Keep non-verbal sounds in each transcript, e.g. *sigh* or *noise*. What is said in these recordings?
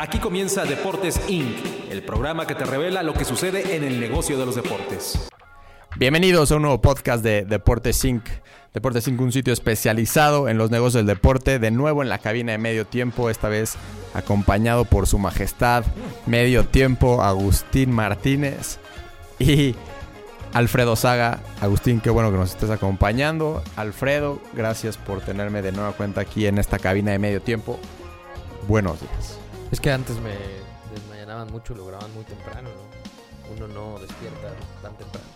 Aquí comienza Deportes Inc., el programa que te revela lo que sucede en el negocio de los deportes. Bienvenidos a un nuevo podcast de Deportes Inc. Deportes Inc., un sitio especializado en los negocios del deporte. De nuevo en la cabina de medio tiempo, esta vez acompañado por su majestad medio tiempo, Agustín Martínez y Alfredo Saga. Agustín, qué bueno que nos estés acompañando. Alfredo, gracias por tenerme de nueva cuenta aquí en esta cabina de medio tiempo. Buenos días. Es que antes me desmayanaban mucho, lo grababan muy temprano, ¿no? Uno no despierta tan temprano.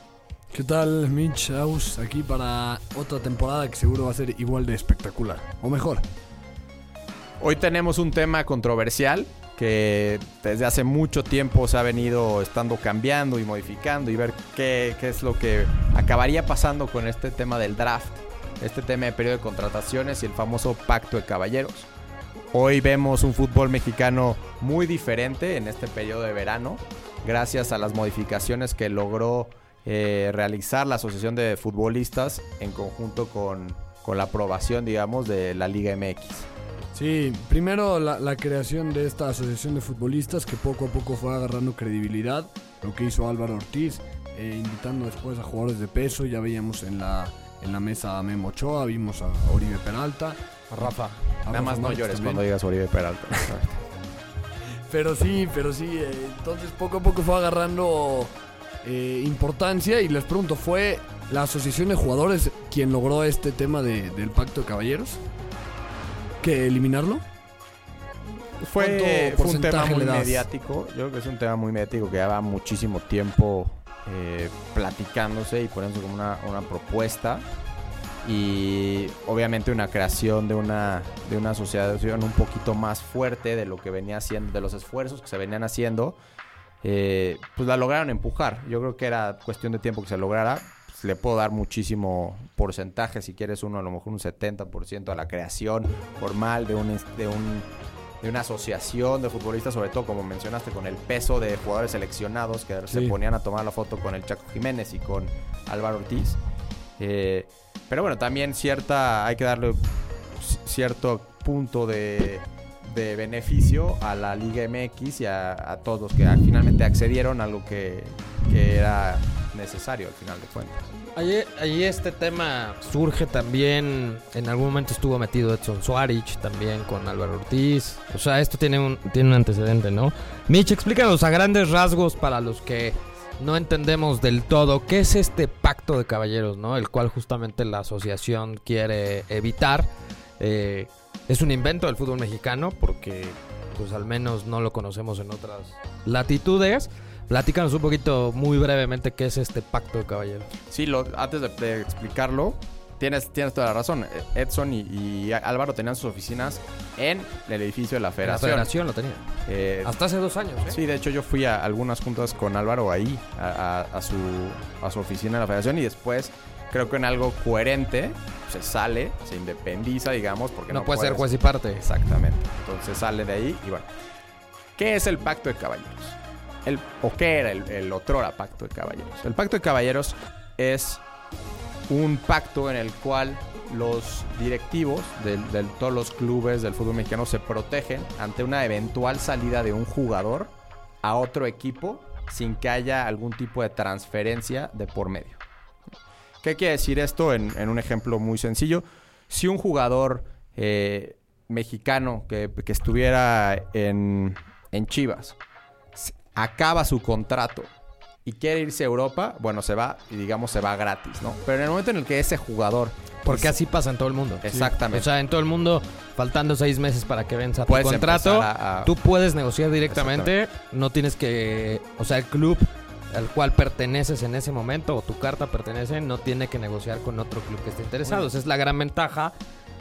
¿Qué tal, Mitch Aus? Aquí para otra temporada que seguro va a ser igual de espectacular. O mejor. Hoy tenemos un tema controversial que desde hace mucho tiempo se ha venido estando cambiando y modificando y ver qué, qué es lo que acabaría pasando con este tema del draft, este tema de periodo de contrataciones y el famoso pacto de caballeros. Hoy vemos un fútbol mexicano muy diferente en este periodo de verano, gracias a las modificaciones que logró eh, realizar la Asociación de Futbolistas en conjunto con, con, la aprobación, digamos, de la Liga MX. Sí, primero la, la, creación de esta Asociación de Futbolistas que poco a poco fue agarrando credibilidad, lo que hizo Álvaro Ortiz, eh, invitando después a jugadores de peso, ya veíamos en la, en la mesa a Memo Ochoa, vimos a Oribe Peralta. Rafa. Nada más no llores cuando digas Oribe Peralta. *laughs* pero sí, pero sí. Eh, entonces poco a poco fue agarrando eh, importancia. Y les pregunto, ¿fue la Asociación de Jugadores quien logró este tema de, del Pacto de Caballeros? ¿Que eliminarlo? Fue, fue un tema muy mediático. Yo creo que es un tema muy mediático que lleva muchísimo tiempo eh, platicándose y poniéndose como una, una propuesta y obviamente una creación de una, de una asociación un poquito más fuerte de lo que venía haciendo, de los esfuerzos que se venían haciendo, eh, pues la lograron empujar. Yo creo que era cuestión de tiempo que se lograra. Pues le puedo dar muchísimo porcentaje, si quieres uno, a lo mejor un 70% a la creación formal de un, de un de una asociación de futbolistas, sobre todo como mencionaste, con el peso de jugadores seleccionados que se ponían a tomar la foto con el Chaco Jiménez y con Álvaro Ortiz. Eh, pero bueno, también cierta, hay que darle cierto punto de, de beneficio a la Liga MX y a, todos los que finalmente accedieron a lo que, que, era necesario al final de cuentas. Allí, este tema surge también, en algún momento estuvo metido Edson Suárez también con Álvaro Ortiz. O sea, esto tiene un, tiene un antecedente, ¿no? Mitch, explícanos a grandes rasgos para los que no entendemos del todo qué es este pacto de caballeros, ¿no? El cual justamente la asociación quiere evitar. Eh, es un invento del fútbol mexicano porque pues al menos no lo conocemos en otras latitudes. Platícanos un poquito muy brevemente qué es este pacto de caballeros. Sí, lo, antes de explicarlo, Tienes, tienes toda la razón. Edson y, Álvaro tenían sus oficinas en el edificio de la Federación. La Federación lo tenía. Eh, Hasta hace dos años. ¿eh? Sí, de hecho yo fui a algunas juntas con Álvaro ahí, a, su, a su oficina de la Federación y después creo que en algo coherente se sale, se independiza, digamos, porque no, no puede ser juez y parte. Exactamente. Entonces sale de ahí y bueno. ¿Qué es el Pacto de Caballeros? El, ¿O qué era el, el otrora Pacto de Caballeros? El Pacto de Caballeros es un pacto en el cual los directivos de, todos los clubes del fútbol mexicano se protegen ante una eventual salida de un jugador a otro equipo sin que haya algún tipo de transferencia de por medio. ¿Qué quiere decir esto en, un ejemplo muy sencillo? Si un jugador eh, mexicano que, estuviera en, en Chivas acaba su contrato y quiere irse a Europa, bueno, se va y digamos se va gratis, ¿no? Pero en el momento en el que ese jugador... Porque así pasa en todo el mundo. Exactamente. O sea, en todo el mundo, faltando seis meses para que venza tu contrato, tú puedes negociar directamente, no tienes que... O sea, el club al cual perteneces en ese momento o tu carta pertenece, no tiene que negociar con otro club que esté interesado. Esa es la gran ventaja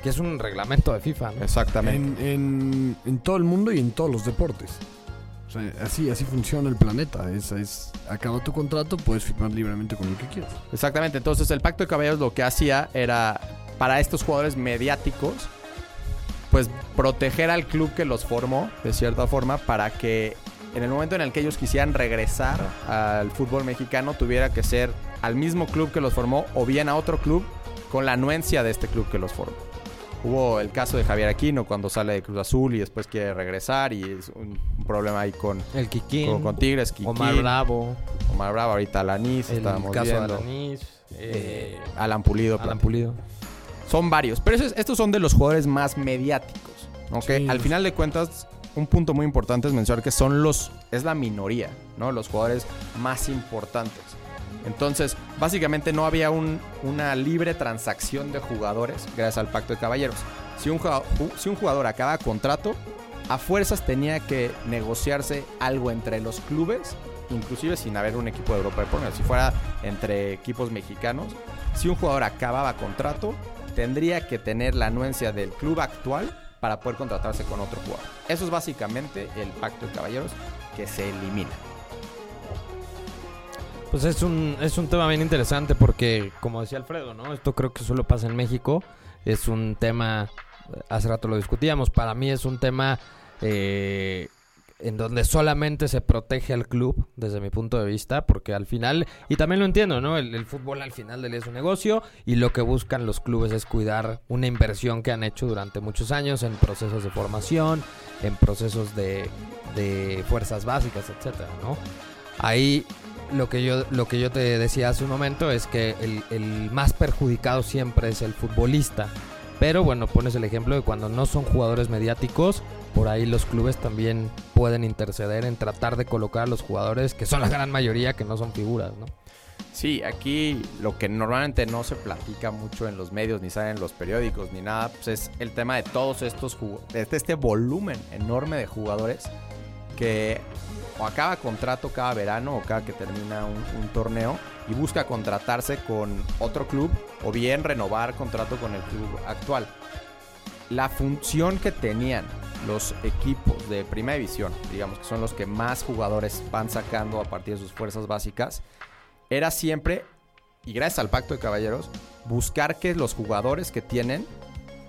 que es un reglamento de FIFA. ¿no? Exactamente. En, en, todo el mundo y en todos los deportes así, así funciona el planeta. Es, es, acaba tu contrato, puedes firmar libremente con el que quieras. Exactamente. Entonces, el Pacto de Caballeros lo que hacía era, para estos jugadores mediáticos, pues proteger al club que los formó, de cierta forma, para que en el momento en el que ellos quisieran regresar al fútbol mexicano, tuviera que ser al mismo club que los formó o bien a otro club con la anuencia de este club que los formó. Hubo el caso de Javier Aquino cuando sale de Cruz Azul y después quiere regresar y es un, un problema ahí con, El Kikín. con, con Tigres, Kikín, Omar Bravo. Omar Bravo, ahorita Alanis, El estábamos caso viendo. de Alanis. eh, eh, Alan Pulido. Alan Pulido. Son varios, pero esos- estos son de los jugadores más mediáticos. ¿ok? Sí. Al final de cuentas, un punto muy importante es mencionar que son los, es la minoría, ¿no? Los jugadores más importantes. Entonces, básicamente no había un- una libre transacción de jugadores gracias al pacto de caballeros. Si un, jugador acaba contrato, a fuerzas tenía que negociarse algo entre los clubes, inclusive sin haber un equipo de Europa de por. Si fuera entre equipos mexicanos, si un jugador acababa contrato, tendría que tener la anuencia del club actual para poder contratarse con otro jugador. Eso es básicamente el pacto de caballeros que se elimina. Pues es un, es un tema bien interesante porque, como decía Alfredo, ¿no? Esto creo que solo pasa en México. Es un tema, hace rato lo discutíamos, para mí es un tema eh, en donde solamente se protege al club, desde mi punto de vista, porque al final, y también lo entiendo, ¿no? El, el fútbol al final del día es un negocio y lo que buscan los clubes es cuidar una inversión que han hecho durante muchos años en procesos de formación, en procesos de, de fuerzas básicas, etcétera, ¿no? Ahí lo que yo lo que yo te decía hace un momento es que el, el más perjudicado siempre es el futbolista. Pero bueno, pones el ejemplo de cuando no son jugadores mediáticos, por ahí los clubes también pueden interceder en tratar de colocar a los jugadores, que son la gran mayoría, que no son figuras, ¿no? Sí, aquí lo que normalmente no se platica mucho en los medios, ni sale en los periódicos, ni nada, pues es el tema de todos estos de este volumen enorme de jugadores que o acaba contrato cada verano o cada que termina un, un torneo y busca contratarse con otro club o bien renovar contrato con el club actual. La función que tenían los equipos de primera división, digamos que son los que más jugadores van sacando a partir de sus fuerzas básicas, era siempre, y gracias al pacto de caballeros, buscar que los jugadores que tienen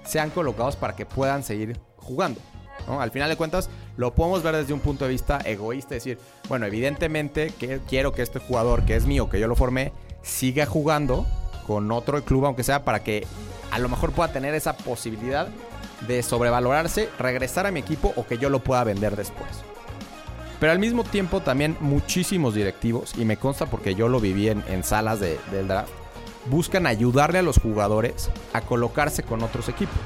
sean colocados para que puedan seguir jugando. Al final de cuentas, lo podemos ver desde un punto de vista egoísta, decir, bueno, evidentemente que quiero que este jugador que es mío, que yo lo formé, siga jugando con otro club, aunque sea para que a lo mejor pueda tener esa posibilidad de sobrevalorarse, regresar a mi equipo o que yo lo pueda vender después. Pero al mismo tiempo también muchísimos directivos, y me consta porque yo lo viví en, en salas de- del draft, buscan ayudarle a los jugadores a colocarse con otros equipos.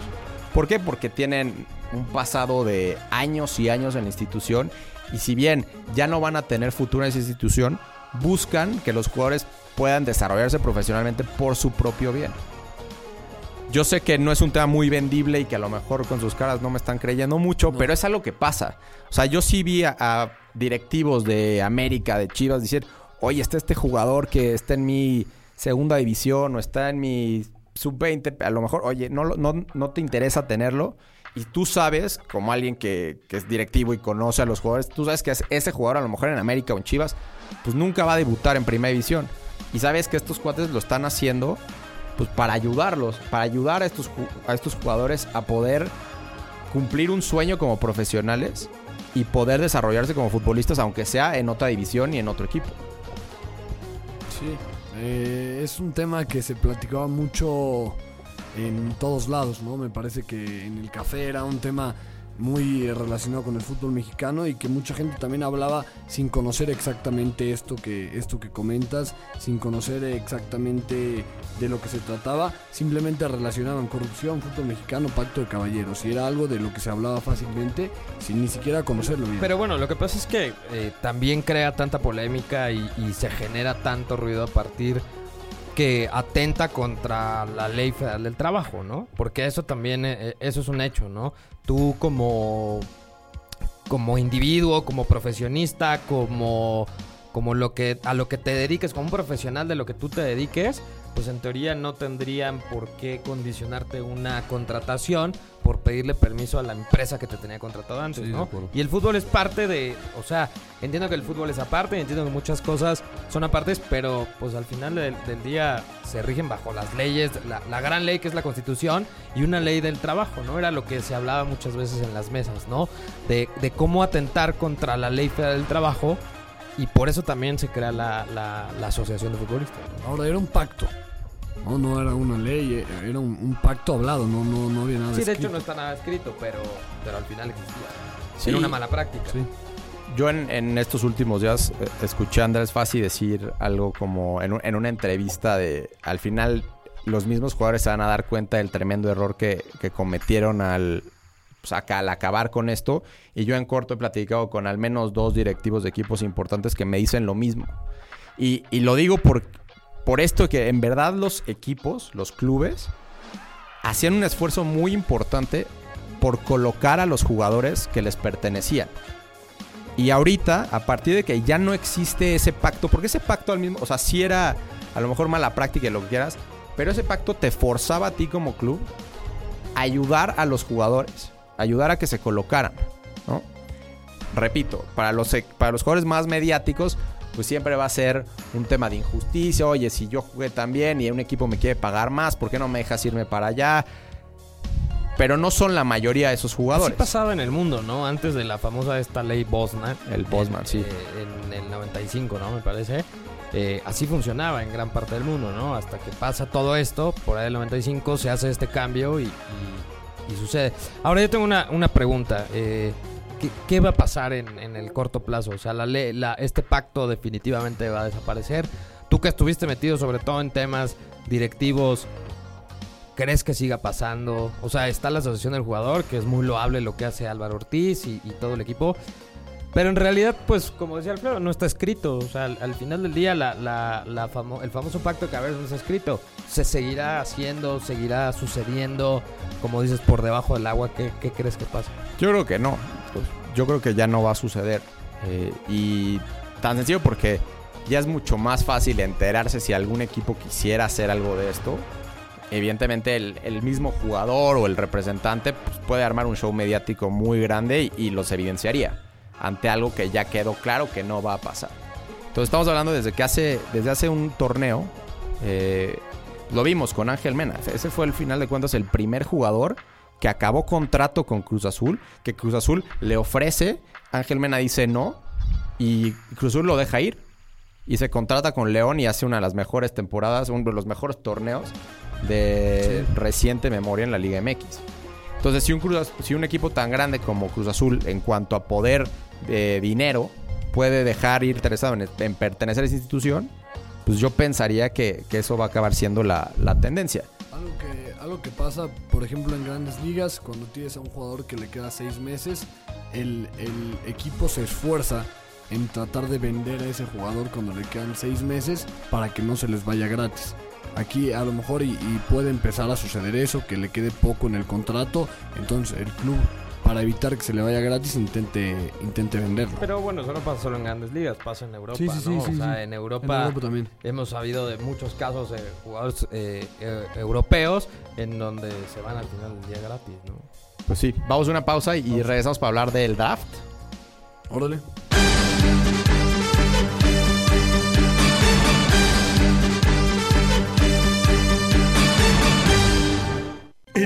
¿Por qué? Porque tienen un pasado de años y años en la institución y si bien ya no van a tener futuro en esa institución, buscan que los jugadores puedan desarrollarse profesionalmente por su propio bien. Yo sé que no es un tema muy vendible y que a lo mejor con sus caras no me están creyendo mucho, pero es algo que pasa. O sea, yo sí vi a, a directivos de América, de Chivas, decir, oye, está este jugador que está en mi segunda división o está en mi sub-20, a lo mejor, oye, no, no, no te interesa tenerlo. Y tú sabes, como alguien que, que es directivo y conoce a los jugadores, tú sabes que es- ese jugador a lo mejor en América o en Chivas, pues nunca va a debutar en primera división. Y sabes que estos cuates lo están haciendo pues para ayudarlos, para ayudar a estos, a estos jugadores a poder cumplir un sueño como profesionales y poder desarrollarse como futbolistas, aunque sea en otra división y en otro equipo. Sí, eh, es un tema que se platicaba mucho en todos lados, ¿no? Me parece que en el café era un tema muy eh, relacionado con el fútbol mexicano y que mucha gente también hablaba sin conocer exactamente esto que esto que comentas, sin conocer exactamente de lo que se trataba, simplemente relacionaban corrupción, fútbol mexicano, pacto de caballeros y era algo de lo que se hablaba fácilmente sin ni siquiera conocerlo. Pero bueno, lo que pasa es que eh, también crea tanta polémica y, y se genera tanto ruido a partir que atenta contra la ley federal del trabajo, ¿no? Porque eso también, eh, eso es un hecho, ¿no? Tú como, como individuo, como profesionista, como, como lo que, a lo que te dediques, como un profesional de lo que tú te dediques, pues en teoría no tendrían por qué condicionarte una contratación por pedirle permiso a la empresa que te tenía contratado antes, Sí, ¿no? Y el fútbol es parte de, o sea, entiendo que el fútbol es aparte, entiendo que muchas cosas son apartes, pero pues al final del, del día se rigen bajo las leyes, la, la gran ley que es la constitución y una ley del trabajo, ¿no? Era lo que se hablaba muchas veces en las mesas, ¿no? De, de cómo atentar contra la ley federal del trabajo y por eso también se crea la, la- la asociación de futbolistas. ¿no? Ahora era un pacto. No, no era una ley, eh, era un, un pacto hablado, no, no, no había nada Sí, de hecho no está nada escrito, pero, pero al final existía. Sí. Era una mala práctica. Sí. Yo en, en estos últimos días eh, escuché a Andrés Fassi decir algo como en, un- en una entrevista de al final los mismos jugadores se van a dar cuenta del tremendo error que, que cometieron al, pues, acá, al acabar con esto. Y yo en corto he platicado con al menos dos directivos de equipos importantes que me dicen lo mismo. Y, y lo digo por, por esto que en verdad los equipos, los clubes, hacían un esfuerzo muy importante por colocar a los jugadores que les pertenecían. Y ahorita, a partir de que ya no existe ese pacto, porque ese pacto al mismo, o sea, sí era a lo mejor mala práctica y lo que quieras, pero ese pacto te forzaba a ti como club a ayudar a los jugadores, ayudar a que se colocaran, ¿no? Repito, para los, para los jugadores más mediáticos, pues siempre va a ser un tema de injusticia. Oye, si yo jugué tan bien y un equipo me quiere pagar más, ¿por qué no me dejas irme para allá? Pero no son la mayoría de esos Así jugadores. pasaba en el mundo, ¿no? Antes de la famosa esta ley Bosman. El Bosman, en, sí. eh, en el 95, ¿no? Me parece. Eh, así funcionaba en gran parte del mundo, ¿no? Hasta que pasa todo esto, por ahí del 95 se hace este cambio y, y- y sucede. Ahora yo tengo una, una pregunta. eh, ¿qué, va a pasar en, en el corto plazo? O sea, la este pacto definitivamente va a desaparecer. Tú que estuviste metido sobre todo en temas directivos, ¿crees que siga pasando? O sea, está la asociación del jugador, que es muy loable lo que hace Álvaro Ortiz y todo el equipo. Pero en realidad, pues, como decía Alfredo, no está escrito. O sea, al, al final del día, la, la- famo- el famoso pacto que a veces no está escrito, se seguirá haciendo, seguirá sucediendo, como dices, por debajo del agua. ¿Qué, qué crees que pasa? Yo creo que no. Pues, yo creo que ya no va a suceder. Eh, y tan sencillo porque ya es mucho más fácil enterarse si algún equipo quisiera hacer algo de esto. Evidentemente el, el mismo jugador o el representante pues, puede armar un show mediático muy grande y los evidenciaría ante algo que ya quedó claro que no va a pasar. Entonces estamos hablando desde que hace, desde hace un torneo, eh, lo vimos con Ángel Mena. Ese fue el final de cuentas el primer jugador que acabó contrato con Cruz Azul, que Cruz Azul le ofrece, Ángel Mena dice no y Cruz Azul lo deja ir y se contrata con León y hace una de las mejores temporadas, uno de los mejores torneos de reciente memoria en la Liga MX. Entonces, si un, equipo tan grande como Cruz Azul, en cuanto a poder de dinero, puede dejar ir interesado en, en pertenecer a esa institución, pues yo pensaría que, eso va a acabar siendo la, tendencia. Algo que, que pasa, por ejemplo, en grandes ligas, cuando tienes a un jugador que le queda seis meses, el equipo se esfuerza en tratar de vender a ese jugador cuando le quedan seis meses para que no se les vaya gratis. Aquí a lo mejor y, y puede empezar a suceder eso, que le quede poco en el contrato, entonces el club para evitar que se le vaya gratis intente, intente venderlo. Pero bueno, eso no pasa solo en grandes ligas, pasa en Europa, Sí, sí, sí, ¿no? sí, o sea, sí. en Europa, En Europa también. hemos sabido de muchos casos de jugadores eh, eh, europeos en donde se van al final del día gratis, ¿no? Pues sí, vamos a una pausa y, y regresamos para hablar del draft. Órale.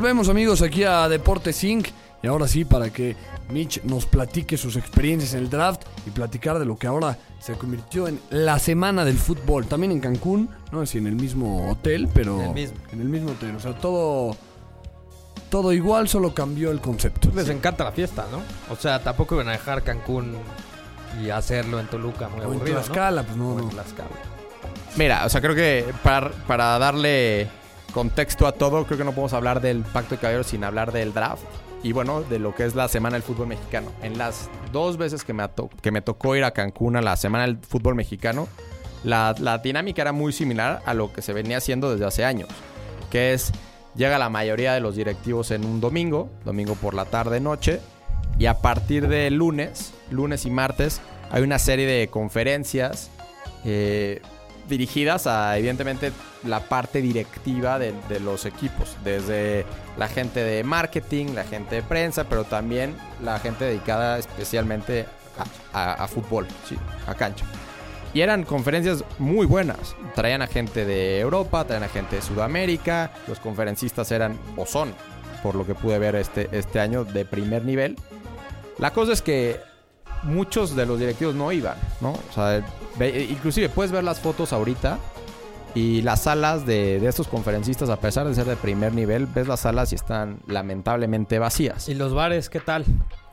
Volvemos amigos aquí a Deportes Inc. Y ahora sí, para que Mitch nos platique sus experiencias en el draft y platicar de lo que ahora se convirtió en la semana del fútbol. También en Cancún, no sé si en el mismo hotel, pero En el mismo. en el mismo hotel. O sea, todo, todo igual, solo cambió el concepto. Les encanta la fiesta, ¿no? O sea, tampoco iban a dejar Cancún y hacerlo en Toluca muy O en aburrido, Tlaxcala, pues no, ¿no? O en no. Tlaxcala. Mira, o sea, creo que para, para darle contexto a todo, creo que no podemos hablar del Pacto de Caballeros sin hablar del draft. Y bueno, de lo que es la Semana del Fútbol Mexicano. En las dos veces que me, que me tocó ir a Cancún a la Semana del Fútbol Mexicano, la, la dinámica era muy similar a lo que se venía haciendo desde hace años. Que es, llega la mayoría de los directivos en un domingo, domingo por la tarde, noche. Y a partir de lunes, lunes y martes, hay una serie de conferencias eh, dirigidas a, evidentemente, la parte directiva de, los equipos. Desde la gente de marketing, la gente de prensa, pero también la gente dedicada especialmente a, a- a fútbol, sí, a cancha. Y eran conferencias muy buenas. Traían a gente de Europa, traían a gente de Sudamérica. Los conferencistas eran, o son, por lo que pude ver este, este año, de primer nivel. La cosa es que muchos de los directivos no iban, ¿no? O sea, ve- inclusive puedes ver las fotos ahorita y las salas de, de estos conferencistas, a pesar de ser de primer nivel, ves las salas y están lamentablemente vacías. ¿Y los bares qué tal?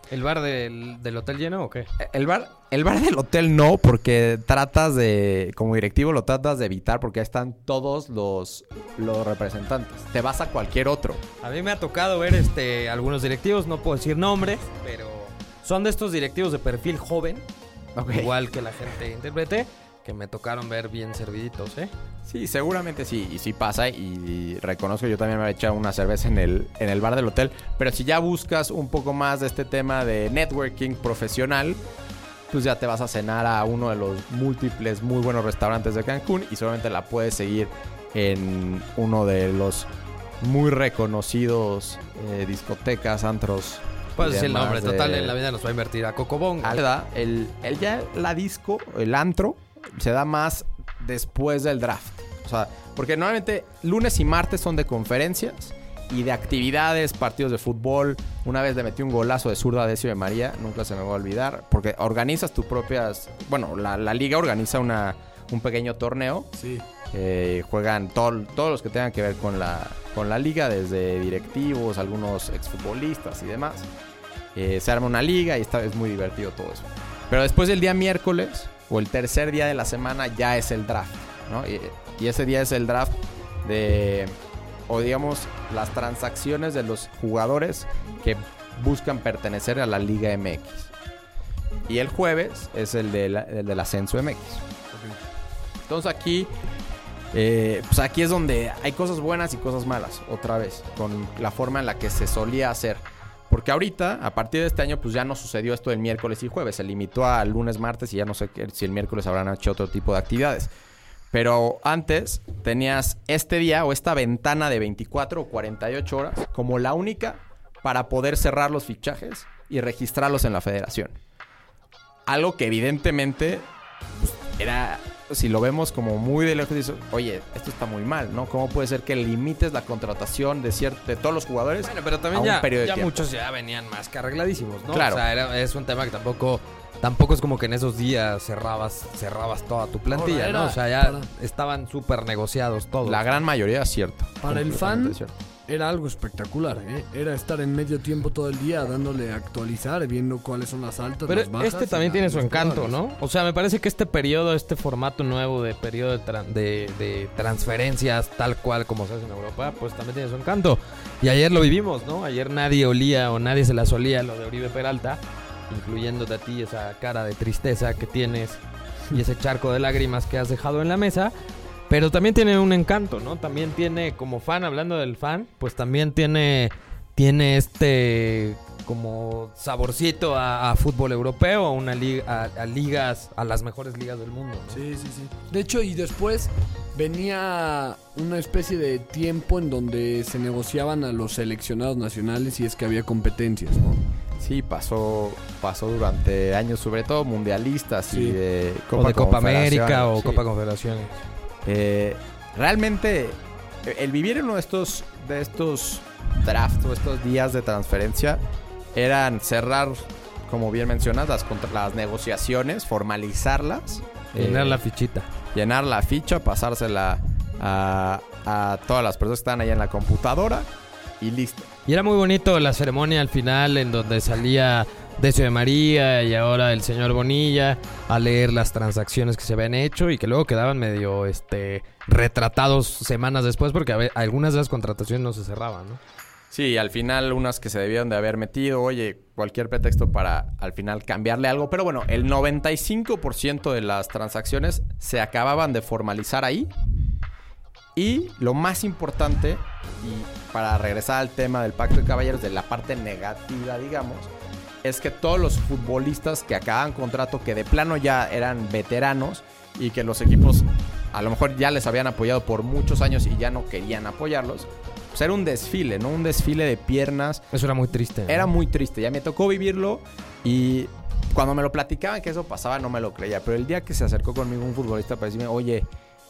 ¿El bar del, del hotel lleno o qué? El bar, el bar del hotel no, porque tratas de, como directivo lo tratas de evitar porque ahí están todos los, los representantes. Te vas a cualquier otro. A mí me ha tocado ver este algunos directivos, no puedo decir nombres, pero son de estos directivos de perfil joven, igual que la gente intérprete, que me tocaron ver bien serviditos, ¿eh? Sí, seguramente sí, y sí pasa, y, y reconozco, yo también me he echado una cerveza en el, en el bar del hotel, pero si ya buscas un poco más de este tema de networking profesional, pues ya te vas a cenar a uno de los múltiples muy buenos restaurantes de Cancún y solamente la puedes seguir en uno de los muy reconocidos eh, discotecas, antros. Puedes decir el nombre, de- total, en la vida nos va a invertir a Cocobongo. Alda, el, el ya la disco, el antro, se da más después del draft. O sea, porque normalmente lunes y martes son de conferencias y de actividades, partidos de fútbol. Una vez le metí un golazo de zurda a Decio de María, nunca se me va a olvidar, porque organizas tus propias. Bueno, la, la liga organiza una, un pequeño torneo. Sí. Eh, juegan todo- todos los que tengan que ver con la, con la liga, desde directivos, algunos exfutbolistas y demás. Eh, se arma una liga y está, es muy divertido todo eso. Pero después del día miércoles o el tercer día de la semana ya es el draft. ¿no? Y, y ese día es el draft de, o digamos, las transacciones de los jugadores que buscan pertenecer a la Liga MX. Y el jueves es el, de la- el del ascenso MX. Entonces aquí, eh, pues aquí es donde hay cosas buenas y cosas malas, otra vez, con la forma en la que se solía hacer. Porque ahorita, a partir de este año, pues ya no sucedió esto del miércoles y jueves. Se limitó a lunes, martes y ya no sé si el miércoles habrán hecho otro tipo de actividades. Pero antes tenías este día o esta ventana de 24 o 48 horas como la única para poder cerrar los fichajes y registrarlos en la federación. Algo que evidentemente pues, era, si lo vemos como muy de lejos, dices, oye, esto está muy mal, ¿no? ¿Cómo puede ser que limites la contratación de, cier- de todos los jugadores? Bueno, pero a también un ya, periodo de ya muchos ya venían más que arregladísimos, ¿no? Claro. O sea, era- es un tema que tampoco tampoco es como que en esos días cerrabas cerrabas toda tu plantilla, ¿no? O sea, ya para- estaban súper negociados todos. La gran mayoría es cierto. Para el fan, cierto. Era algo espectacular, ¿eh? Era estar en medio tiempo todo el día dándole a actualizar, viendo cuáles son las altas, Pero las bajas. este también tiene su encanto, jugadores. ¿no? O sea, me parece que este periodo, este formato nuevo de periodo de, de- de transferencias tal cual como se hace en Europa, pues también tiene su encanto. Y ayer lo vivimos, ¿no? Ayer nadie olía o nadie se las olía lo de Oribe Peralta, incluyéndote a ti esa cara de tristeza que tienes y ese charco de lágrimas que has dejado en la mesa. Pero también tiene un encanto, ¿no? También tiene, como fan, hablando del fan, pues también tiene, tiene este como saborcito a, a fútbol europeo, a una liga, a, a ligas, a las mejores ligas del mundo. ¿no? Sí, sí, sí. De hecho, y después venía una especie de tiempo en donde se negociaban a los seleccionados nacionales y es que había competencias, ¿no? Sí, pasó, pasó durante años, sobre todo mundialistas Sí. y de o de Copa América o sí. Copa Confederaciones. Eh, realmente, el vivir en uno de estos, de estos drafts o estos días de transferencia eran cerrar, como bien mencionas, las, las negociaciones, formalizarlas. Llenar eh, la fichita. llenar la ficha, pasársela a, a todas las personas que están ahí en la computadora y listo. Y era muy bonito la ceremonia al final en donde salía Decio de María y ahora el señor Bonilla a leer las transacciones que se habían hecho y que luego quedaban medio este retratados semanas después porque algunas de las contrataciones no se cerraban, ¿no? Sí, al final unas que se debieron de haber metido, oye, cualquier pretexto para al final cambiarle algo. Pero bueno, el 95% de las transacciones se acababan de formalizar ahí. Y lo más importante, y para regresar al tema del pacto de caballeros, de la parte negativa, digamos, es que todos los futbolistas que acaban contrato, que de plano ya eran veteranos y que los equipos a lo mejor ya les habían apoyado por muchos años y ya no querían apoyarlos, pues era un desfile, ¿no? Un desfile de piernas. Eso era muy triste. ¿no? Era muy triste, ya me tocó vivirlo y cuando me lo platicaban que eso pasaba no me lo creía, pero el día que se acercó conmigo un futbolista para decirme, oye,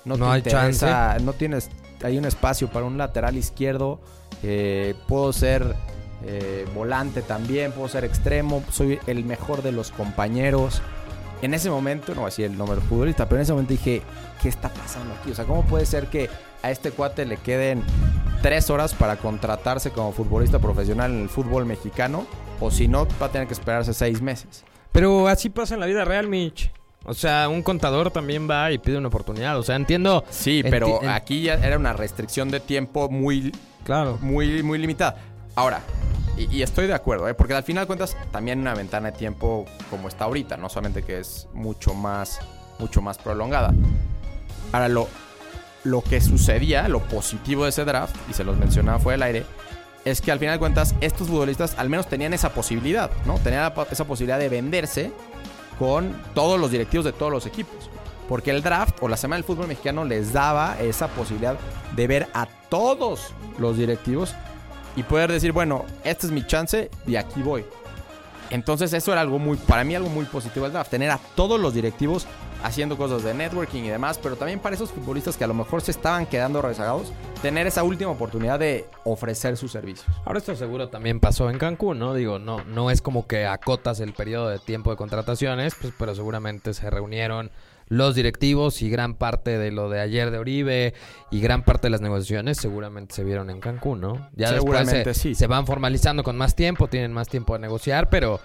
no, No te hay interesa, no tienes, hay un espacio para un lateral izquierdo, eh, puedo ser eh, volante también, puedo ser extremo, soy el mejor de los compañeros. En ese momento, no voy a decir el nombre del futbolista, pero en ese momento dije, ¿qué está pasando aquí? O sea, ¿cómo puede ser que a este cuate le queden tres horas para contratarse como futbolista profesional en el fútbol mexicano? O si no, va a tener que esperarse seis meses. Pero así pasa en la vida real, Mitch. O sea, un contador también va y pide una oportunidad. O sea, entiendo. Sí, pero aquí ya era una restricción de tiempo muy, Claro. muy, muy limitada. Ahora, y, estoy de acuerdo, ¿eh? porque al final cuentas también una ventana de tiempo como está ahorita, no solamente que es mucho más, mucho más prolongada. Ahora, lo, lo que sucedía, lo positivo de ese draft, y se los mencionaba fue el aire, es que al final de cuentas estos futbolistas al menos tenían esa posibilidad, ¿no? Tenían esa posibilidad de venderse con todos los directivos de todos los equipos. Porque el draft o la semana del fútbol mexicano les daba esa posibilidad de ver a todos los directivos y poder decir, bueno, este es mi chance y aquí voy. Entonces eso era algo muy, para mí algo muy positivo del draft, tener a todos los directivos haciendo cosas de networking y demás, pero también para esos futbolistas que a lo mejor se estaban quedando rezagados, tener esa última oportunidad de ofrecer sus servicios. Ahora esto seguro también pasó en Cancún, ¿no? Digo, no, no es como que acotas el periodo de tiempo de contrataciones, pues, pero seguramente se reunieron los directivos y gran parte de lo de ayer de Oribe y gran parte de las negociaciones seguramente se vieron en Cancún, ¿no? Ya después Seguramente se, sí. se van formalizando con más tiempo, tienen más tiempo de negociar, pero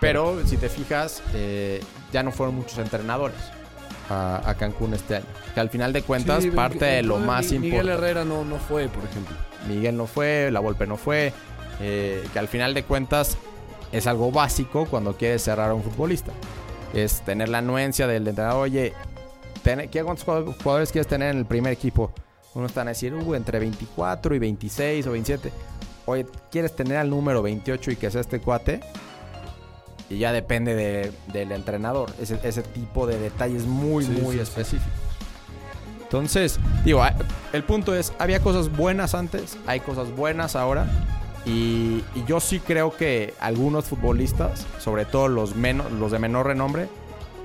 Pero si te fijas, eh, ya no fueron muchos entrenadores a, a Cancún este año. Que al final de cuentas, Sí, parte de lo Mi- más Miguel importante. Herrera no, no fue, por ejemplo. Miguel no fue, La Volpe no fue. eh, que al final de cuentas es algo básico cuando quieres cerrar a un futbolista. Es tener la anuencia del entrenador. Oye, ten- ¿qué cuántos jugadores- quieres tener en el primer equipo? Uno están a decir, uh, entre 24 y 26 o 27. Oye, ¿quieres tener al número 28 y que sea este cuate? Y ya depende de- del entrenador. Ese, ese tipo de detalles muy, Sí, muy sí, específicos. Entonces, digo, a- el punto es, había cosas buenas antes, hay cosas buenas ahora. Y, y yo sí creo que algunos futbolistas, sobre todo los, menos, los de menor renombre,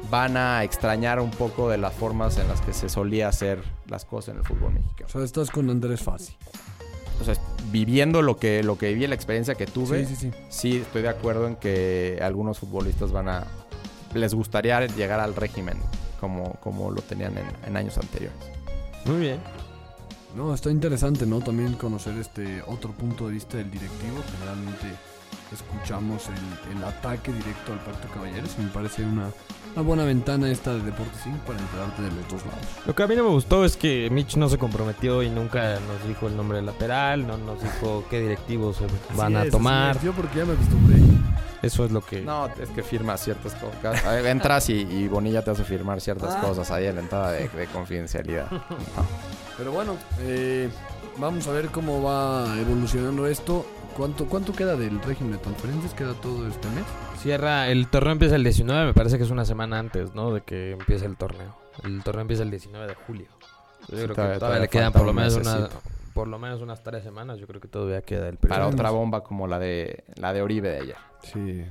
van a extrañar un poco de las formas en las que se solía hacer las cosas en el fútbol O mexicano. sea, estás con Andrés Fassi. O sea, viviendo lo que, lo que viví, la experiencia que tuve, Sí, sí, sí. sí estoy de acuerdo en que algunos futbolistas van a les gustaría llegar al régimen como, como lo tenían en, en años anteriores. muy bien. No, está interesante, ¿no? También conocer este otro punto de vista del directivo. Generalmente escuchamos el, el ataque directo al Pacto de Caballeros. Me parece una, una buena ventana esta de Deportes 5 para enterarte de los dos lados. Lo que a mí no me gustó es que Mitch no se comprometió y nunca nos dijo el nombre del lateral, no nos dijo *laughs* qué directivos se van a tomar. Yo porque ya me acostumbré. Eso es lo que... No, es que firmas ciertas cosas. A ver, Entras y, y Bonilla te hace firmar ciertas Ah. cosas ahí en la entrada de, de confidencialidad. No. *laughs* Pero bueno, eh, vamos a ver cómo va evolucionando esto. ¿Cuánto, ¿Cuánto queda del régimen de transferencias? ¿Queda todo este mes? Cierra, el torneo empieza el 19, me parece que es una semana antes, ¿no? De que empiece el torneo. El torneo empieza el 19 de julio. Yo creo que todavía- le quedan por lo menos una, mesecito. por lo menos unas tres semanas. Yo creo que todavía queda el Para periodo. otra bomba como la de la de Oribe de ayer. Sí,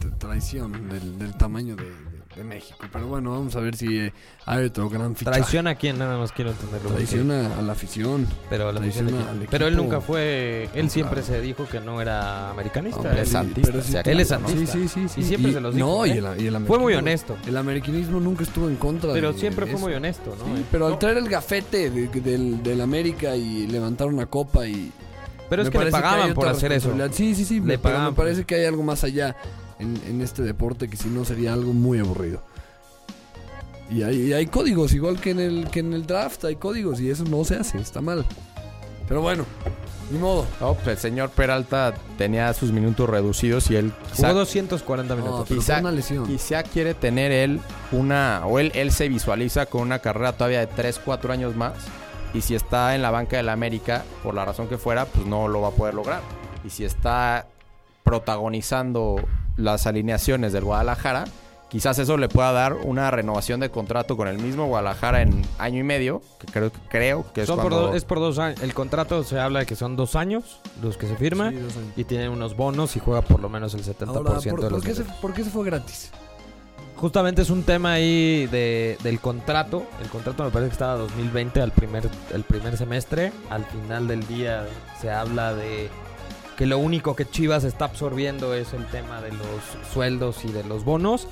tra- traición del, del tamaño de, de- México. Pero bueno, vamos a ver si eh, hay otro gran fichaje. ¿Traición a quién? Nada más quiero entenderlo. porque- Traiciona a la afición. Pero, la traiciona al quién. pero él nunca fue. Él siempre claro. se dijo que no era americanista. Es él, santista, es santista. Sí, sí, sí. Y siempre se los dijo, No, ¿eh? y el, y el Fue muy honesto. El americanismo nunca estuvo en contra Pero de- siempre de fue muy honesto, ¿no? Sí, Eh, pero al traer el gafete de- del, del América y levantar una copa y... pero es que le pagaban por hacer eso. Sí, sí, sí. Le pero pagaban me parece que hay algo más allá en, en este deporte que si no sería algo muy aburrido. Y hay, y hay códigos, igual que en, el, que en el draft hay códigos y eso no se hace, está mal. Pero bueno, ni modo. No, pues el señor Peralta tenía sus minutos reducidos y él quizá, Jugó 240 No, minutos. pero Quizá- una lesión. quizá quiere tener él una, o él, él se visualiza con una carrera todavía de 3, 4 años más. Y si está en la banca del América, por la razón que fuera, pues no lo va a poder lograr. Y si está protagonizando las alineaciones del Guadalajara, quizás eso le pueda dar una renovación de contrato con el mismo Guadalajara en año y medio, que creo, creo que es Son por cuando... do- es por dos años. El contrato se habla de que son dos años los que se firma. Sí, dos. Y tiene unos bonos y juega por lo menos el 70% Ahora, ¿por, de por los qué se, por qué se fue gratis? Justamente es un tema ahí de, del contrato. El contrato me parece que estaba 2020 al primer, el primer semestre. Al final del día se habla de que lo único que Chivas está absorbiendo es el tema de los sueldos y de los bonos.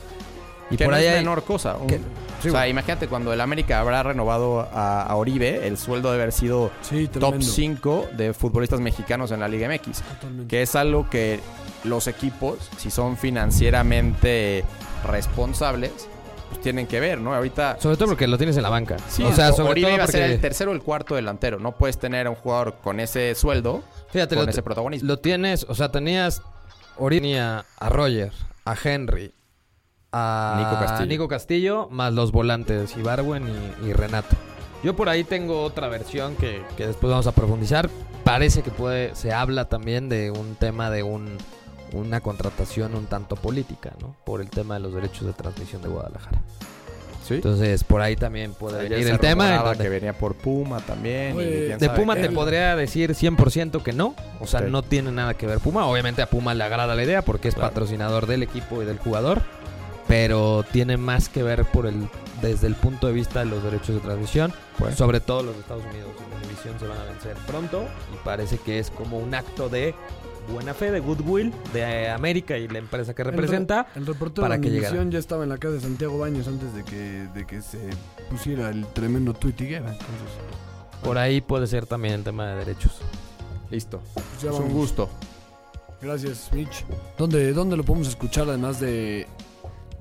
Y que por no ahí es hay- menor cosa. Un- que- o sí, sea, bueno. imagínate cuando el América habrá renovado a, a Oribe, el sueldo debe haber sido Sí, top 5 de futbolistas mexicanos en la Liga MX. Totalmente. Que es algo que los equipos, si son financieramente responsables, pues tienen que ver, ¿no? Ahorita... Sobre todo porque lo tienes en la banca. Sí, o sea, sobre Oribe todo va a ser el tercero o el cuarto delantero. No puedes tener a un jugador con ese sueldo, Fíjate, con ese protagonismo. lo tienes... O sea, tenías... Ori tenía a Roger, a Henry, a Nico Castillo. Nico Castillo, más los volantes Ibarwen y, y Renato. Yo por ahí tengo otra versión que, que después vamos a profundizar. Parece que puede, se habla también de un tema de un, una contratación un tanto política, ¿no? Por el tema de los derechos de transmisión de Guadalajara. ¿Sí? Entonces, por ahí también puede Ayer venir se el tema. donde- que venía por Puma también. y de Puma te podría decir 100% que no. O sea, no tiene nada que ver Puma. Obviamente a Puma le agrada la idea porque es Claro. patrocinador del equipo y del jugador. Pero tiene más que ver por el desde el punto de vista de los derechos de transmisión. Pues. Sobre todo los de Estados Unidos en televisión se van a vencer pronto. Y parece que es como un acto de buena fe, de goodwill de América y la empresa que El re- representa. El, reportero para de que Univisión llegara. ya estaba en la casa de Santiago Baños antes de que, de que se pusiera el tremendo tuit Higuera. Entonces, Por ahí puede ser también el tema de derechos. Listo. pues Es un gusto. Gracias, Mitch. ¿Dónde, ¿Dónde lo podemos escuchar además de,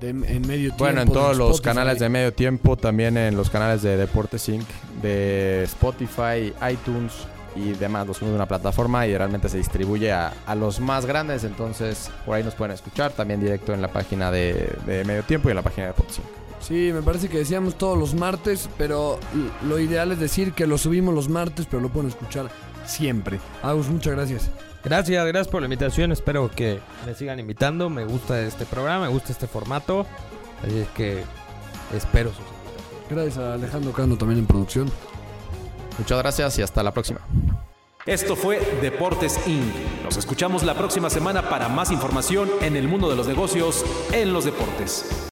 de en medio tiempo? Bueno, en todos los Spotify? canales de medio tiempo, también en los canales de Deportes Inc., de Spotify, iTunes y demás. Los subimos de una plataforma y realmente se distribuye a, a los más grandes. Entonces, por ahí nos pueden escuchar también directo en la página de, de medio tiempo y en la página de Inc. Sí, me parece que decíamos todos los martes, pero lo ideal es decir que lo subimos los martes, pero lo pueden escuchar siempre. Agus, muchas gracias. Gracias, gracias por la invitación. Espero que me sigan invitando. Me gusta este programa, me gusta este formato. Así es que espero sus invitaciones. Gracias a Alejandro Cano también en producción. Muchas gracias y hasta la próxima. Esto fue Deportes Inc. Nos escuchamos la próxima semana para más información en el mundo de los negocios en los deportes.